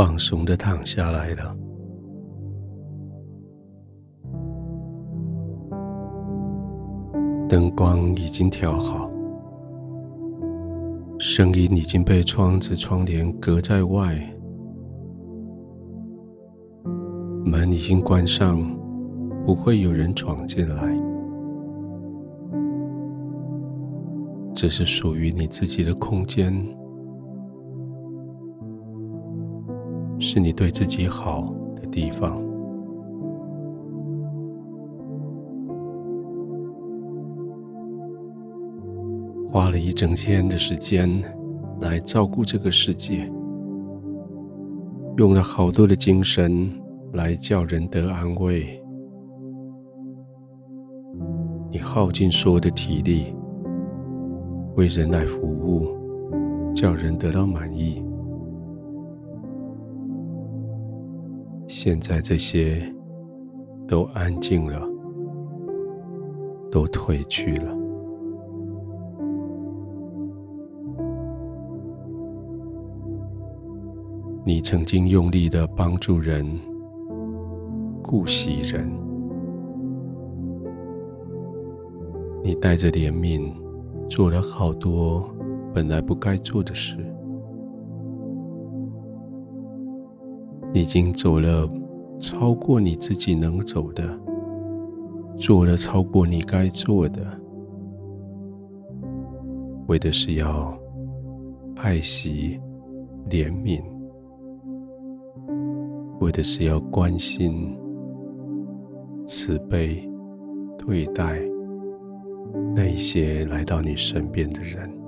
放松的躺下来了。灯光已经调好，声音已经被窗子窗帘隔在外，门已经关上，不会有人闯进来。这是属于你自己的空间。是你对自己好的地方。花了一整天的时间来照顾这个世界，用了好多的精神来叫人得安慰。你耗尽所有的体力，为人来服务，叫人得到满意。现在这些都安静了，都退去了。你曾经用力的帮助人，顾惜人，你带着怜悯做了好多本来不该做的事。已经走了超过你自己能走的，做了超过你该做的，为的是要爱惜、怜悯，为的是要关心、慈悲对待那些来到你身边的人。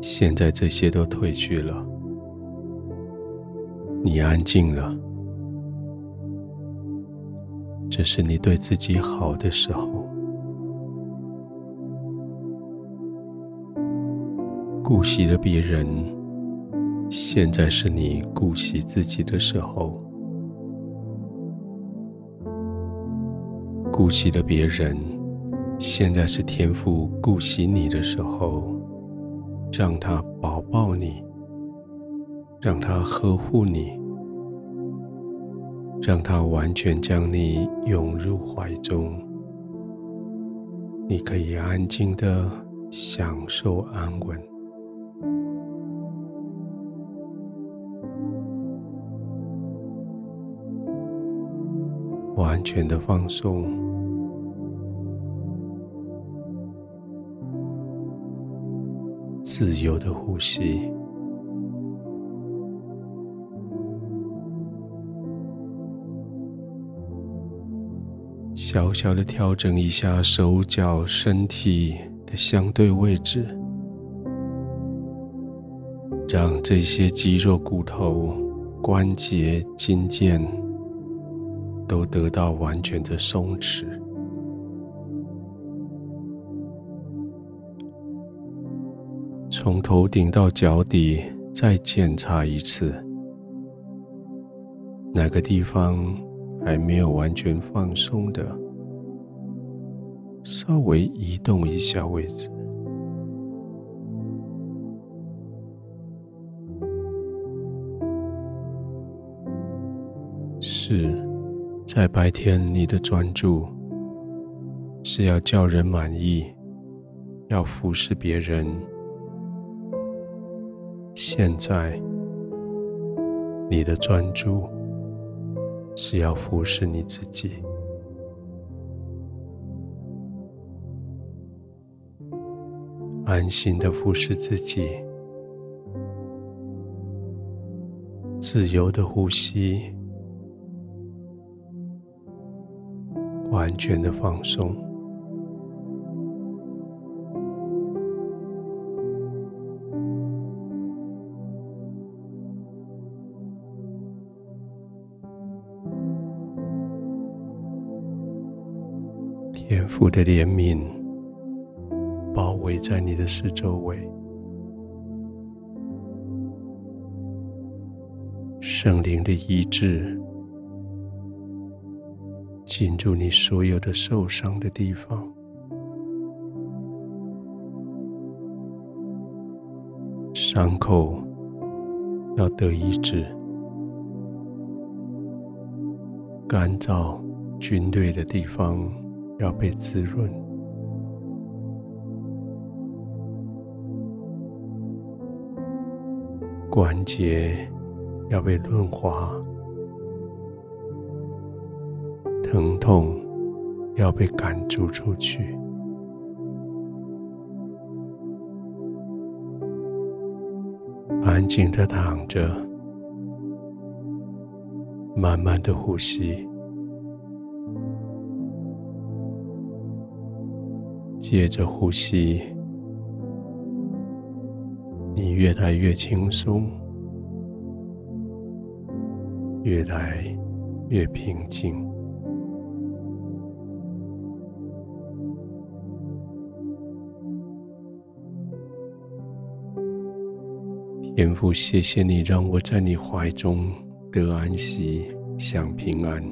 现在这些都褪去了，你安静了，这是你对自己好的时候。顾惜了别人，现在是你顾惜自己的时候。顾惜了别人，现在是天父顾惜你的时候。让他抱抱你，让他呵护你，让他完全将你拥入怀中。你可以安静的享受安稳，完全的放松。自由的呼吸，小小的调整一下手脚身体的相对位置，让这些肌肉、骨头、关节、筋腱都得到完全的松弛。从头顶到脚底，再检查一次，哪个地方还没有完全放松的，稍微移动一下位置。是，在白天你的专注是要叫人满意，要服侍别人。现在，你的专注是要服侍你自己，安心的服侍自己，自由的呼吸，完全的放松。天父的怜悯包围在你的四周围，圣灵的医治进入你所有的受伤的地方，伤口要得医治，干燥军队的地方要被滋润，关节要被润滑，疼痛要被赶逐出去。安静的躺着，慢慢的呼吸，接着呼吸，你越来越轻松，越来越平静。天父，谢谢你让我在你怀中得安息、享平安。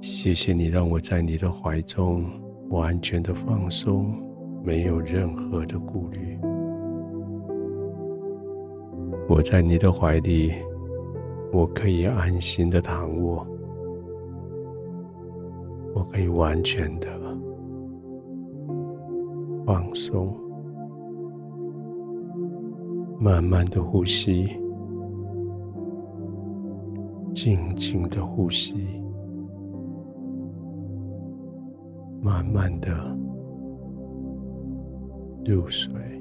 谢谢你让我在你的怀中完全的放松，没有任何的顾虑。我在你的怀里，我可以安心的躺卧，我可以完全的放松。慢慢的呼吸，静静的呼吸，慢的入睡。